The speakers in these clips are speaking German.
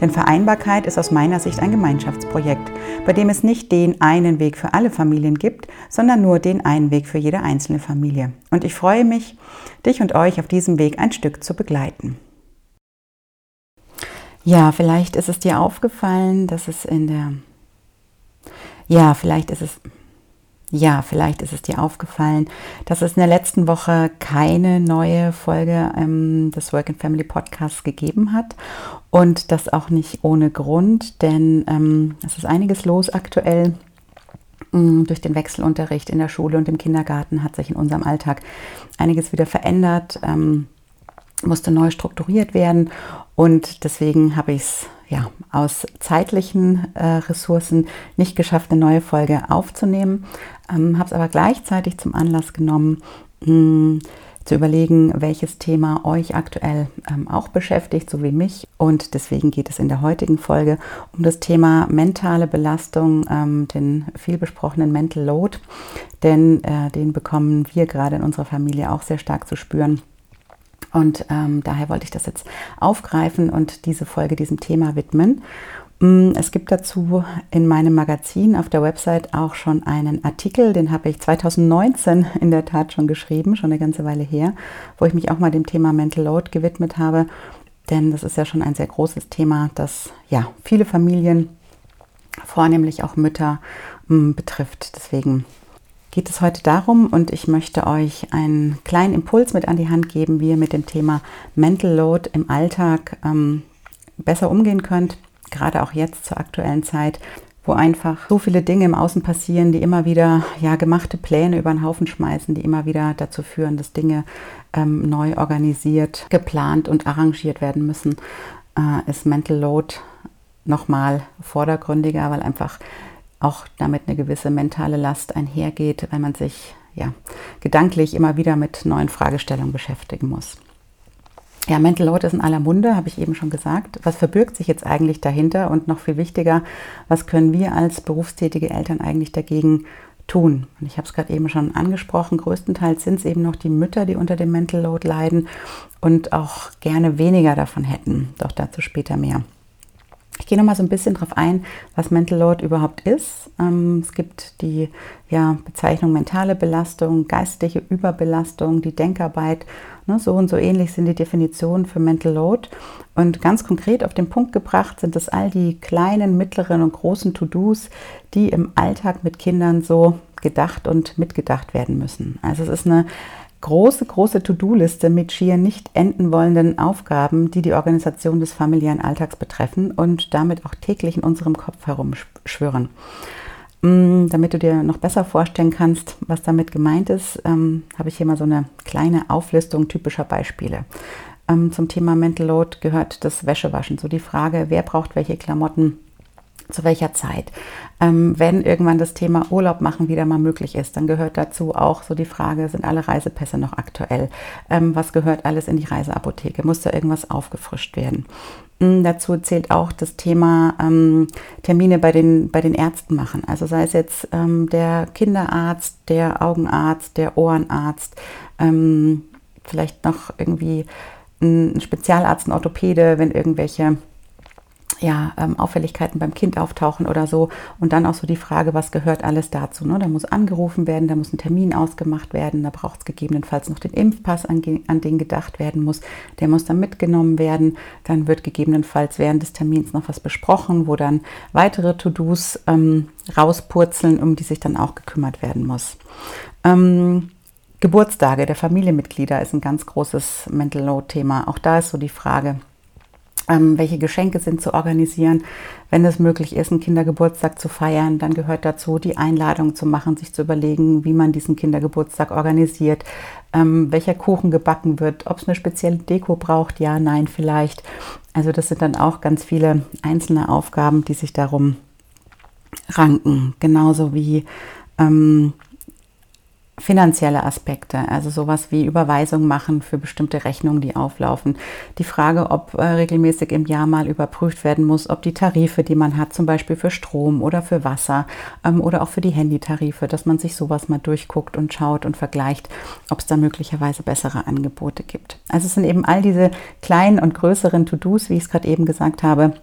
Denn Vereinbarkeit ist aus meiner Sicht ein Gemeinschaftsprojekt, bei dem es nicht den einen Weg für alle Familien gibt, sondern nur den einen Weg für jede einzelne Familie. Und ich freue mich, dich und euch auf diesem Weg ein Stück zu begleiten. Ja, vielleicht ist es dir aufgefallen, dass es in der ja, vielleicht ist es ja, vielleicht ist es dir aufgefallen, dass es in der letzten Woche keine neue Folge ähm, des Work and Family Podcasts gegeben hat und das auch nicht ohne Grund, denn ähm, es ist einiges los aktuell. Mm, durch den Wechselunterricht in der Schule und im Kindergarten hat sich in unserem Alltag einiges wieder verändert, ähm, musste neu strukturiert werden und deswegen habe ich es ja, aus zeitlichen äh, Ressourcen nicht geschafft, eine neue Folge aufzunehmen, ähm, habe es aber gleichzeitig zum Anlass genommen, hm, zu überlegen, welches Thema euch aktuell ähm, auch beschäftigt, so wie mich. Und deswegen geht es in der heutigen Folge um das Thema mentale Belastung, ähm, den viel besprochenen Mental Load, denn äh, den bekommen wir gerade in unserer Familie auch sehr stark zu spüren. Und ähm, daher wollte ich das jetzt aufgreifen und diese Folge diesem Thema widmen. Mm, es gibt dazu in meinem Magazin auf der Website auch schon einen Artikel, den habe ich 2019 in der Tat schon geschrieben, schon eine ganze Weile her, wo ich mich auch mal dem Thema Mental Load gewidmet habe. Denn das ist ja schon ein sehr großes Thema, das ja viele Familien, vornehmlich auch Mütter, mm, betrifft. Deswegen geht es heute darum und ich möchte euch einen kleinen Impuls mit an die Hand geben, wie ihr mit dem Thema Mental Load im Alltag ähm, besser umgehen könnt, gerade auch jetzt zur aktuellen Zeit, wo einfach so viele Dinge im Außen passieren, die immer wieder ja gemachte Pläne über den Haufen schmeißen, die immer wieder dazu führen, dass Dinge ähm, neu organisiert, geplant und arrangiert werden müssen, äh, ist Mental Load nochmal vordergründiger, weil einfach auch damit eine gewisse mentale Last einhergeht, wenn man sich ja, gedanklich immer wieder mit neuen Fragestellungen beschäftigen muss. Ja, Mental Load ist in aller Munde, habe ich eben schon gesagt. Was verbirgt sich jetzt eigentlich dahinter? Und noch viel wichtiger, was können wir als berufstätige Eltern eigentlich dagegen tun? Und ich habe es gerade eben schon angesprochen, größtenteils sind es eben noch die Mütter, die unter dem Mental Load leiden und auch gerne weniger davon hätten. Doch dazu später mehr. Ich gehe noch mal so ein bisschen darauf ein, was Mental Load überhaupt ist. Ähm, es gibt die ja, Bezeichnung mentale Belastung, geistige Überbelastung, die Denkarbeit. Ne, so und so ähnlich sind die Definitionen für Mental Load. Und ganz konkret auf den Punkt gebracht sind es all die kleinen, mittleren und großen To-Dos, die im Alltag mit Kindern so gedacht und mitgedacht werden müssen. Also es ist eine große, große To-Do-Liste mit schier nicht enden wollenden Aufgaben, die die Organisation des familiären Alltags betreffen und damit auch täglich in unserem Kopf herumschwirren. Mm, damit du dir noch besser vorstellen kannst, was damit gemeint ist, ähm, habe ich hier mal so eine kleine Auflistung typischer Beispiele. Ähm, zum Thema Mental Load gehört das Wäschewaschen, so die Frage, wer braucht welche Klamotten zu welcher Zeit. Ähm, wenn irgendwann das Thema Urlaub machen wieder mal möglich ist, dann gehört dazu auch so die Frage, sind alle Reisepässe noch aktuell? Ähm, was gehört alles in die Reiseapotheke? Muss da irgendwas aufgefrischt werden? Ähm, dazu zählt auch das Thema ähm, Termine bei den, bei den Ärzten machen. Also sei es jetzt ähm, der Kinderarzt, der Augenarzt, der Ohrenarzt, ähm, vielleicht noch irgendwie ein Spezialarzt, ein Orthopäde, wenn irgendwelche ja, ähm, Auffälligkeiten beim Kind auftauchen oder so. Und dann auch so die Frage, was gehört alles dazu? Ne? Da muss angerufen werden, da muss ein Termin ausgemacht werden, da braucht es gegebenenfalls noch den Impfpass, an, an, den gedacht werden muss. Der muss dann mitgenommen werden. Dann wird gegebenenfalls während des Termins noch was besprochen, wo dann weitere To-Dos ähm, rauspurzeln, um die sich dann auch gekümmert werden muss. Ähm, Geburtstage der Familienmitglieder ist ein ganz großes Mental Load-Thema. Auch da ist so die Frage, ähm, welche Geschenke sind zu organisieren. Wenn es möglich ist, einen Kindergeburtstag zu feiern, dann gehört dazu, die Einladung zu machen, sich zu überlegen, wie man diesen Kindergeburtstag organisiert, ähm, welcher Kuchen gebacken wird, ob es eine spezielle Deko braucht, ja, nein, vielleicht. Also das sind dann auch ganz viele einzelne Aufgaben, die sich darum ranken, genauso wie ähm, finanzielle Aspekte, also sowas wie Überweisung machen für bestimmte Rechnungen, die auflaufen. Die Frage, ob äh, regelmäßig im Jahr mal überprüft werden muss, ob die Tarife, die man hat, zum Beispiel für Strom oder für Wasser ähm, oder auch für die Handytarife, dass man sich sowas mal durchguckt und schaut und vergleicht, ob es da möglicherweise bessere Angebote gibt. Also es sind eben all diese kleinen und größeren To-Dos, wie ich es gerade eben gesagt habe,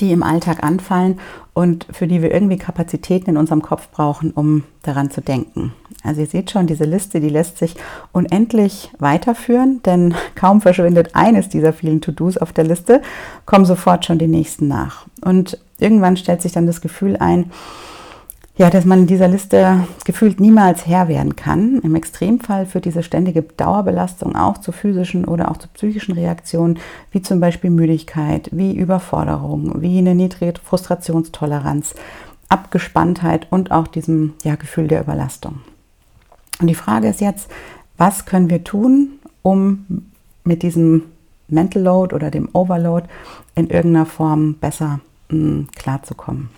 die im Alltag anfallen und für die wir irgendwie Kapazitäten in unserem Kopf brauchen, um daran zu denken. Also ihr seht schon, diese Liste, die lässt sich unendlich weiterführen, denn kaum verschwindet eines dieser vielen To-Dos auf der Liste, kommen sofort schon die nächsten nach. Und irgendwann stellt sich dann das Gefühl ein, ja, dass man in dieser Liste gefühlt niemals Herr werden kann. Im Extremfall führt diese ständige Dauerbelastung auch zu physischen oder auch zu psychischen Reaktionen, wie zum Beispiel Müdigkeit, wie Überforderung, wie eine niedrige Frustrationstoleranz, Abgespanntheit und auch diesem ja, Gefühl der Überlastung. Und die Frage ist jetzt, was können wir tun, um mit diesem Mental Load oder dem Overload in irgendeiner Form besser mh, hm, klarzukommen?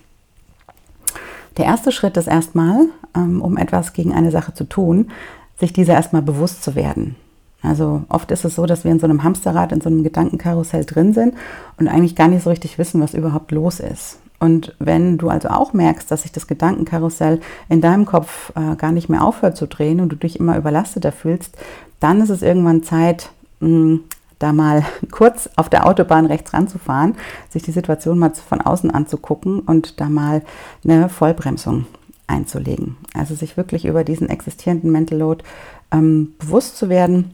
Der erste Schritt ist erstmal, ähm, um etwas gegen eine Sache zu tun, sich dieser erstmal bewusst zu werden. Also oft ist es so, dass wir in so einem Hamsterrad, in so einem Gedankenkarussell drin sind und eigentlich gar nicht so richtig wissen, was überhaupt los ist. Und wenn du also auch merkst, dass sich das Gedankenkarussell in deinem Kopf äh, gar nicht mehr aufhört zu drehen und du dich immer überlasteter fühlst, dann ist es irgendwann Zeit, mh, da mal kurz auf der Autobahn rechts ranzufahren, sich die Situation mal von außen anzugucken und da mal eine Vollbremsung einzulegen. Also sich wirklich über diesen existierenden Mental Load ähm, bewusst zu werden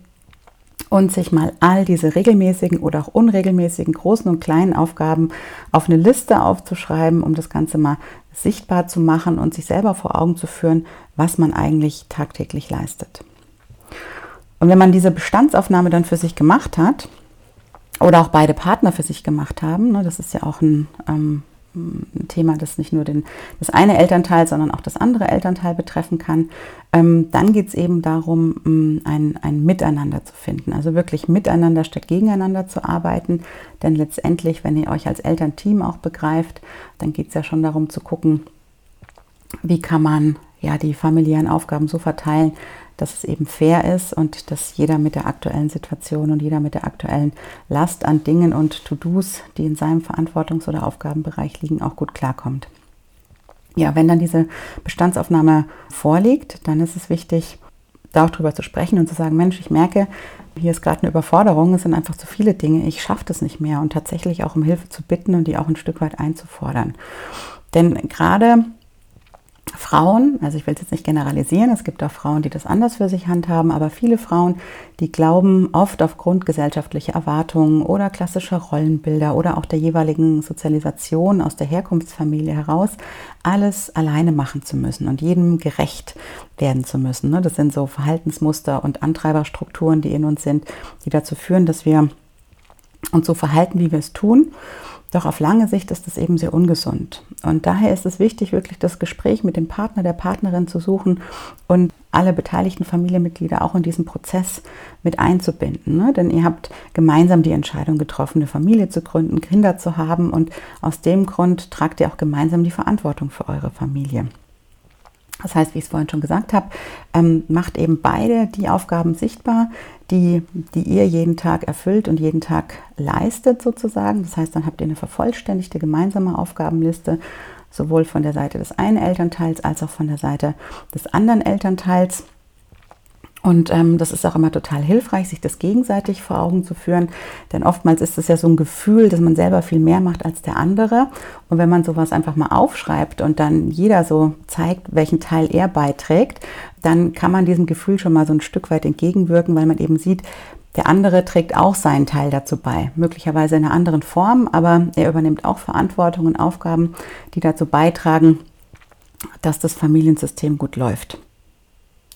und sich mal all diese regelmäßigen oder auch unregelmäßigen großen und kleinen Aufgaben auf eine Liste aufzuschreiben, um das Ganze mal sichtbar zu machen und sich selber vor Augen zu führen, was man eigentlich tagtäglich leistet. Und wenn man diese Bestandsaufnahme dann für sich gemacht hat, oder auch beide Partner für sich gemacht haben, ne, das ist ja auch ein, ähm, ein, Thema, das nicht nur den, das eine Elternteil, sondern auch das andere Elternteil betreffen kann, ähm, dann geht es eben darum, ähm, ein, ein Miteinander zu finden. Also wirklich miteinander statt gegeneinander zu arbeiten. Denn letztendlich, wenn ihr euch als Elternteam auch begreift, dann geht es ja schon darum zu gucken, wie kann man ja die familiären Aufgaben so verteilen, dass es eben fair ist und dass jeder mit der aktuellen Situation und jeder mit der aktuellen Last an Dingen und To-Dos, die in seinem Verantwortungs- oder Aufgabenbereich liegen, auch gut klarkommt. Ja, wenn dann diese Bestandsaufnahme vorliegt, dann ist es wichtig, da auch drüber zu sprechen und zu sagen, Mensch, ich merke, hier ist gerade eine Überforderung, es sind einfach zu viele Dinge, ich schaffe das nicht mehr und tatsächlich auch um Hilfe zu bitten und die auch ein Stück weit einzufordern. Denn gerade Frauen, also ich will es jetzt nicht generalisieren, es gibt auch Frauen, die das anders für sich handhaben, aber viele Frauen, die glauben oft aufgrund gesellschaftlicher Erwartungen oder klassischer Rollenbilder oder auch der jeweiligen Sozialisation aus der Herkunftsfamilie heraus, alles alleine machen zu müssen und jedem gerecht werden zu müssen. Ne? Das sind so Verhaltensmuster und Antreiberstrukturen, die in uns sind, die dazu führen, dass wir uns so verhalten, wie wir es tun doch auf lange Sicht ist das eben sehr ungesund. Und daher ist es wichtig, wirklich das Gespräch mit dem Partner, der Partnerin zu suchen und alle beteiligten Familienmitglieder auch in diesen Prozess mit einzubinden. Ne? Denn ihr habt gemeinsam die Entscheidung getroffen, eine Familie zu gründen, Kinder zu haben und aus dem Grund tragt ihr auch gemeinsam die Verantwortung für eure Familie. Das heißt, wie ich es vorhin schon gesagt habe, ähm, macht eben beide die Aufgaben sichtbar, die, die ihr jeden Tag erfüllt und jeden Tag leistet sozusagen. Das heißt, dann habt ihr eine vervollständigte gemeinsame Aufgabenliste, sowohl von der Seite des einen Elternteils als auch von der Seite des anderen Elternteils. Und ähm, das ist auch immer total hilfreich, sich das gegenseitig vor Augen zu führen. Denn oftmals ist es ja so ein Gefühl, dass man selber viel mehr macht als der andere. Und wenn man sowas einfach mal aufschreibt und dann jeder so zeigt, welchen Teil er beiträgt, dann kann man diesem Gefühl schon mal so ein Stück weit entgegenwirken, weil man eben sieht, der andere trägt auch seinen Teil dazu bei, möglicherweise in einer anderen Form, aber er übernimmt auch Verantwortung und Aufgaben, die dazu beitragen, dass das Familiensystem gut läuft.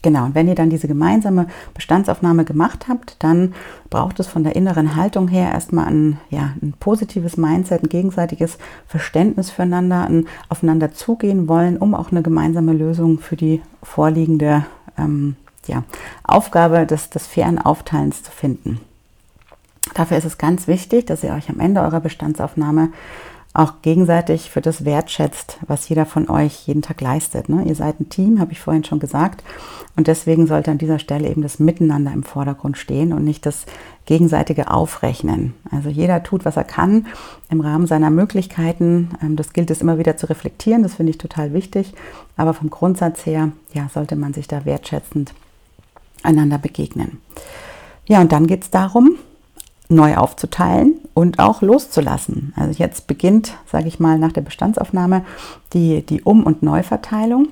Genau, und wenn ihr dann diese gemeinsame Bestandsaufnahme gemacht habt, dann braucht es von der inneren Haltung her erstmal ein, ja, ein positives Mindset, ein gegenseitiges Verständnis füreinander, ein aufeinander zugehen wollen, um auch eine gemeinsame Lösung für die vorliegende ähm, ja, Aufgabe des, des fairen Aufteilens zu finden. Dafür ist es ganz wichtig, dass ihr euch am Ende eurer Bestandsaufnahme auch gegenseitig für das wertschätzt, was jeder von euch jeden Tag leistet. Ne? Ihr seid ein Team, habe ich vorhin schon gesagt. Und deswegen sollte an dieser Stelle eben das Miteinander im Vordergrund stehen und nicht das gegenseitige Aufrechnen. Also jeder tut, was er kann im Rahmen seiner Möglichkeiten. Ähm, das gilt es immer wieder zu reflektieren, das finde ich total wichtig. Aber vom Grundsatz her, ja, sollte man sich da wertschätzend einander begegnen. Ja, und dann geht es darum, neu aufzuteilen und auch loszulassen. Also jetzt beginnt, sage ich mal, nach der Bestandsaufnahme die, die Um- und Neuverteilung.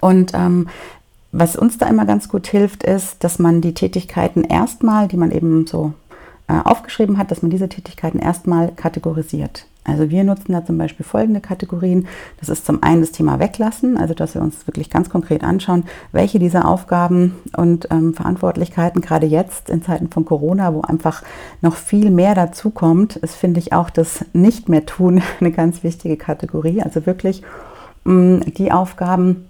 Und ähm, was uns da immer ganz gut hilft, ist, dass man die Tätigkeiten erstmal, die man eben so äh, aufgeschrieben hat, dass man diese Tätigkeiten erstmal kategorisiert. Also wir nutzen da zum Beispiel folgende Kategorien. Das ist zum einen das Thema Weglassen, also dass wir uns wirklich ganz konkret anschauen, welche dieser Aufgaben und ähm, Verantwortlichkeiten gerade jetzt in Zeiten von Corona, wo einfach noch viel mehr dazukommt, ist, finde ich auch das Nicht mehr tun eine ganz wichtige Kategorie. Also wirklich mh, die Aufgaben,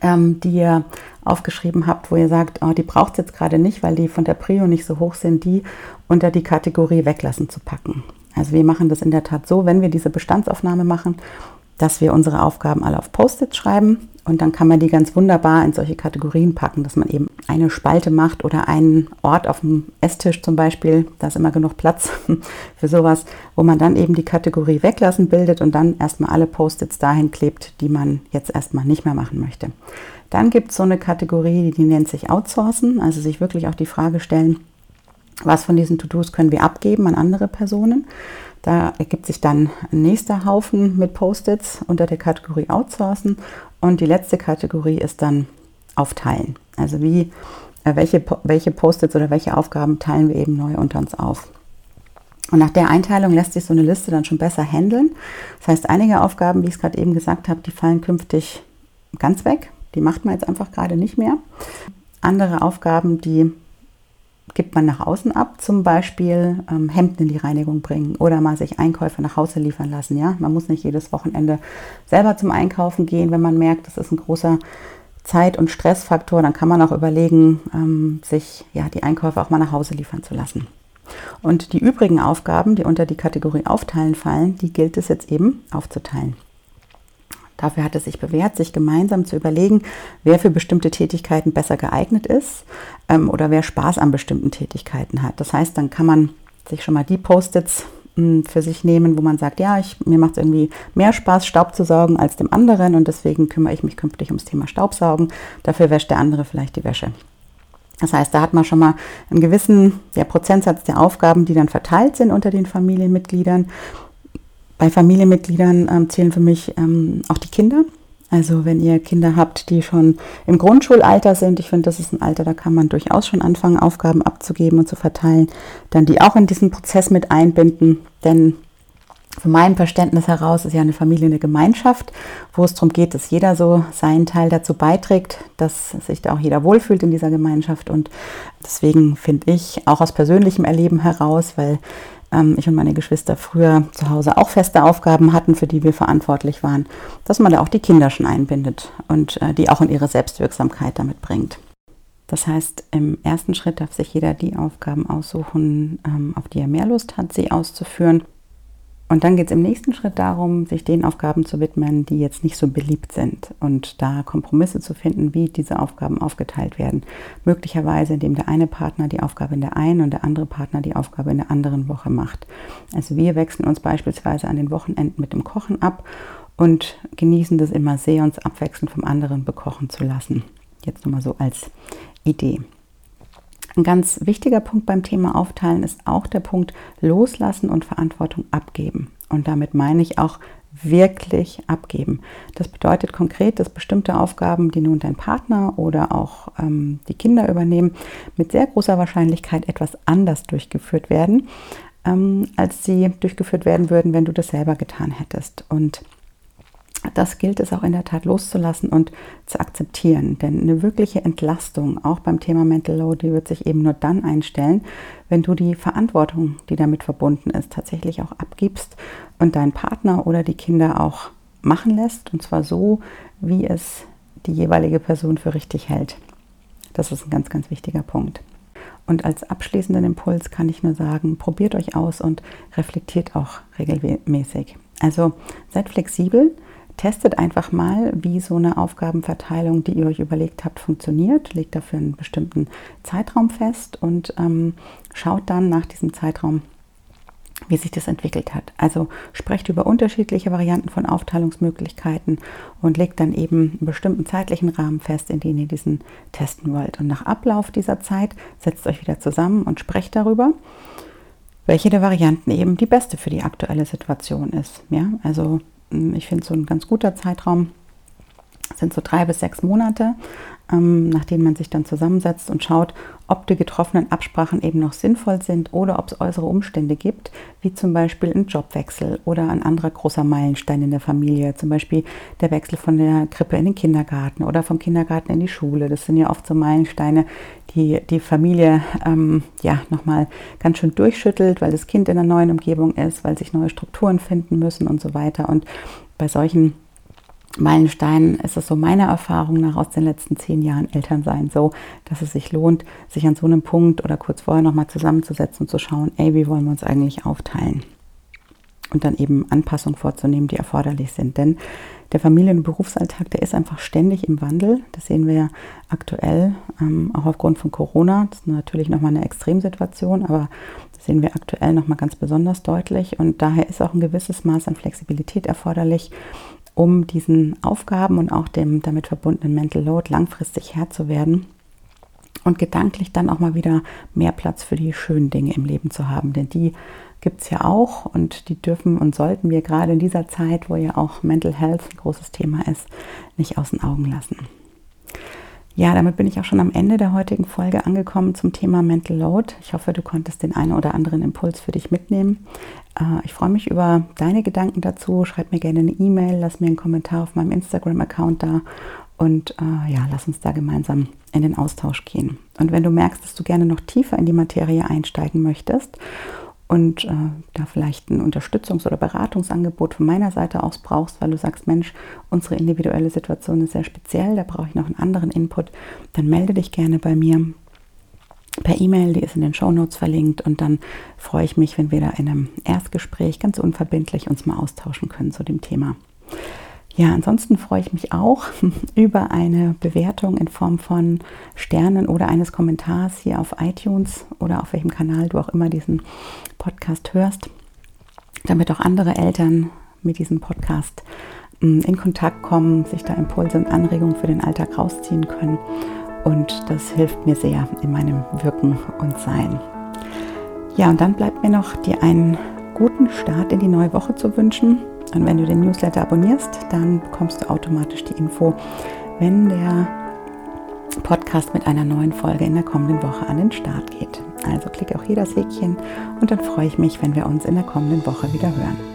ähm, die ihr aufgeschrieben habt, wo ihr sagt, oh, die braucht es jetzt gerade nicht, weil die von der Prio nicht so hoch sind, die unter die Kategorie Weglassen zu packen. Also wir machen das in der Tat so, wenn wir diese Bestandsaufnahme machen, dass wir unsere Aufgaben alle auf Post-its schreiben und dann kann man die ganz wunderbar in solche Kategorien packen, dass man eben eine Spalte macht oder einen Ort auf dem Esstisch zum Beispiel, da ist immer genug Platz für sowas, wo man dann eben die Kategorie weglassen bildet und dann erstmal alle Post-its dahin klebt, die man jetzt erstmal nicht mehr machen möchte. Dann gibt es so eine Kategorie, die nennt sich Outsourcen, also sich wirklich auch die Frage stellen, was von diesen To-Dos können wir abgeben an andere Personen. Da ergibt sich dann ein nächster Haufen mit Post-its unter der Kategorie Outsourcen. Und die letzte Kategorie ist dann Aufteilen. Also wie, äh, welche, welche Post-its oder welche Aufgaben teilen wir eben neu unter uns auf. Und nach der Einteilung lässt sich so eine Liste dann schon besser handeln. Das heißt, einige Aufgaben, wie ich es gerade eben gesagt habe, die fallen künftig ganz weg. Die macht man jetzt einfach gerade nicht mehr. Andere Aufgaben, die gibt man nach außen ab, zum Beispiel ähm, Hemden in die Reinigung bringen oder mal sich Einkäufe nach Hause liefern lassen. Ja? Man muss nicht jedes Wochenende selber zum Einkaufen gehen, wenn man merkt, das ist ein großer Zeit- und Stressfaktor. Dann kann man auch überlegen, ähm, sich ja, die Einkäufe auch mal nach Hause liefern zu lassen. Und die übrigen Aufgaben, die unter die Kategorie Aufteilen fallen, die gilt es jetzt eben aufzuteilen. Dafür hat es sich bewährt, sich gemeinsam zu überlegen, wer für bestimmte Tätigkeiten besser geeignet ist ähm, oder wer Spaß an bestimmten Tätigkeiten hat. Das heißt, dann kann man sich schon mal die Post-its hm, für sich nehmen, wo man sagt, ja, ich, mir macht es irgendwie mehr Spaß, Staub zu saugen als dem anderen und deswegen kümmere ich mich künftig ums Thema Staubsaugen. Dafür wäscht der andere vielleicht die Wäsche. Das heißt, da hat man schon mal einen gewissen der Prozentsatz der Aufgaben, die dann verteilt sind unter den Familienmitgliedern. Bei Familienmitgliedern ähm, zählen für mich ähm, auch die Kinder. Also wenn ihr Kinder habt, die schon im Grundschulalter sind, ich finde, das ist ein Alter, da kann man durchaus schon anfangen, Aufgaben abzugeben und zu verteilen, dann die auch in diesen Prozess mit einbinden. Denn von meinem Verständnis heraus ist ja eine Familie eine Gemeinschaft, wo es darum geht, dass jeder so seinen Teil dazu beiträgt, dass sich da auch jeder wohlfühlt in dieser Gemeinschaft. Und deswegen finde ich auch aus persönlichem Erleben heraus, weil ich und meine Geschwister früher zu Hause auch feste Aufgaben hatten, für die wir verantwortlich waren, dass man da auch die Kinder schon einbindet und äh, die auch in ihre Selbstwirksamkeit damit bringt. Das heißt, im ersten Schritt darf sich jeder die Aufgaben aussuchen, ähm, auf die er mehr Lust hat, sie auszuführen. Und dann geht es im nächsten Schritt darum, sich den Aufgaben zu widmen, die jetzt nicht so beliebt sind und da Kompromisse zu finden, wie diese Aufgaben aufgeteilt werden. Möglicherweise, indem der eine Partner die Aufgabe in der einen und der andere Partner die Aufgabe in der anderen Woche macht. Also wir wechseln uns beispielsweise an den Wochenenden mit dem Kochen ab und genießen das immer sehr, uns abwechselnd vom anderen bekochen zu lassen. Jetzt nochmal so als Idee. Ein ganz wichtiger Punkt beim Thema Aufteilen ist auch der Punkt Loslassen und Verantwortung abgeben. Und damit meine ich auch wirklich abgeben. Das bedeutet konkret, dass bestimmte Aufgaben, die nun dein Partner oder auch ähm, die Kinder übernehmen, mit sehr großer Wahrscheinlichkeit etwas anders durchgeführt werden, ähm, als sie durchgeführt werden würden, wenn du das selber getan hättest. Und das gilt es auch in der Tat loszulassen und zu akzeptieren. Denn eine wirkliche Entlastung, auch beim Thema Mental Load, die wird sich eben nur dann einstellen, wenn du die Verantwortung, die damit verbunden ist, tatsächlich auch abgibst und deinen Partner oder die Kinder auch machen lässt. Und zwar so, wie es die jeweilige Person für richtig hält. Das ist ein ganz, ganz wichtiger Punkt. Und als abschließenden Impuls kann ich nur sagen, probiert euch aus und reflektiert auch regelmäßig. Also seid flexibel, testet einfach mal, wie so eine Aufgabenverteilung, die ihr euch überlegt habt, funktioniert. Legt dafür einen bestimmten Zeitraum fest und ähm, schaut dann nach diesem Zeitraum, wie sich das entwickelt hat. Also sprecht über unterschiedliche Varianten von Aufteilungsmöglichkeiten und legt dann eben einen bestimmten zeitlichen Rahmen fest, in den ihr diesen testen wollt. Und nach Ablauf dieser Zeit setzt euch wieder zusammen und sprecht darüber, welche der Varianten eben die beste für die aktuelle Situation ist. Ja, also ich finde so ein ganz guter Zeitraum sind so drei bis sechs Monate, ähm, nach man sich dann zusammensetzt und schaut, ob die getroffenen Absprachen eben noch sinnvoll sind oder ob es äußere Umstände gibt, wie zum Beispiel ein Jobwechsel oder ein anderer großer Meilenstein in der Familie, zum Beispiel der Wechsel von der Krippe in den Kindergarten oder vom Kindergarten in die Schule. Das sind ja oft so Meilensteine, die die Familie ähm, ja nochmal ganz schön durchschüttelt, weil das Kind in einer neuen Umgebung ist, weil sich neue Strukturen finden müssen und so weiter. Und bei solchen Meilenstein ist es so meiner Erfahrung nach aus den letzten zehn Jahren Elternsein so, dass es sich lohnt, sich an so einem Punkt oder kurz vorher nochmal zusammenzusetzen und zu schauen, ey, wie wollen wir uns eigentlich aufteilen? Und dann eben Anpassungen vorzunehmen, die erforderlich sind. Denn der Familien- und Berufsalltag, der ist einfach ständig im Wandel. Das sehen wir ja aktuell, ähm, auch aufgrund von Corona. Das ist natürlich nochmal eine Extremsituation, aber das sehen wir aktuell nochmal ganz besonders deutlich. Und daher ist auch ein gewisses Maß an Flexibilität erforderlich, um diesen Aufgaben und auch dem damit verbundenen Mental Load langfristig Herr zu werden und gedanklich dann auch mal wieder mehr Platz für die schönen Dinge im Leben zu haben. Denn die gibt es ja auch und die dürfen und sollten wir gerade in dieser Zeit, wo ja auch Mental Health ein großes Thema ist, nicht aus den Augen lassen. Ja, damit bin ich auch schon am Ende der heutigen Folge angekommen zum Thema Mental Load. Ich hoffe, du konntest den einen oder anderen Impuls für dich mitnehmen. Äh, ich freue mich über deine Gedanken dazu. Schreib mir gerne eine E-Mail, lass mir einen Kommentar auf meinem Instagram-Account da und äh, ja, lass uns da gemeinsam in den Austausch gehen. Und wenn du merkst, dass du gerne noch tiefer in die Materie einsteigen möchtest und äh, da vielleicht ein Unterstützungs- oder Beratungsangebot von meiner Seite aus brauchst, weil du sagst, Mensch, unsere individuelle Situation ist sehr speziell, da brauche ich noch einen anderen Input, dann melde dich gerne bei mir per E-Mail, die ist in den Show Notes verlinkt und dann freue ich mich, wenn wir da in einem Erstgespräch ganz unverbindlich uns mal austauschen können zu dem Thema. Ja, ansonsten freue ich mich auch über eine Bewertung in Form von Sternen oder eines Kommentars hier auf iTunes oder auf welchem Kanal du auch immer diesen Podcast hörst, damit auch andere Eltern mit diesem Podcast mm, in Kontakt kommen, sich da Impulse und Anregungen für den Alltag rausziehen können. Und das hilft mir sehr in meinem Wirken und Sein. Ja, und dann bleibt mir noch dir einen guten Start in die neue Woche zu wünschen. Und wenn du den Newsletter abonnierst, dann bekommst du automatisch die Info, wenn der Podcast mit einer neuen Folge in der kommenden Woche an den Start geht. Also klicke auch hier das Häkchen und dann freue ich mich, wenn wir uns in der kommenden Woche wieder hören.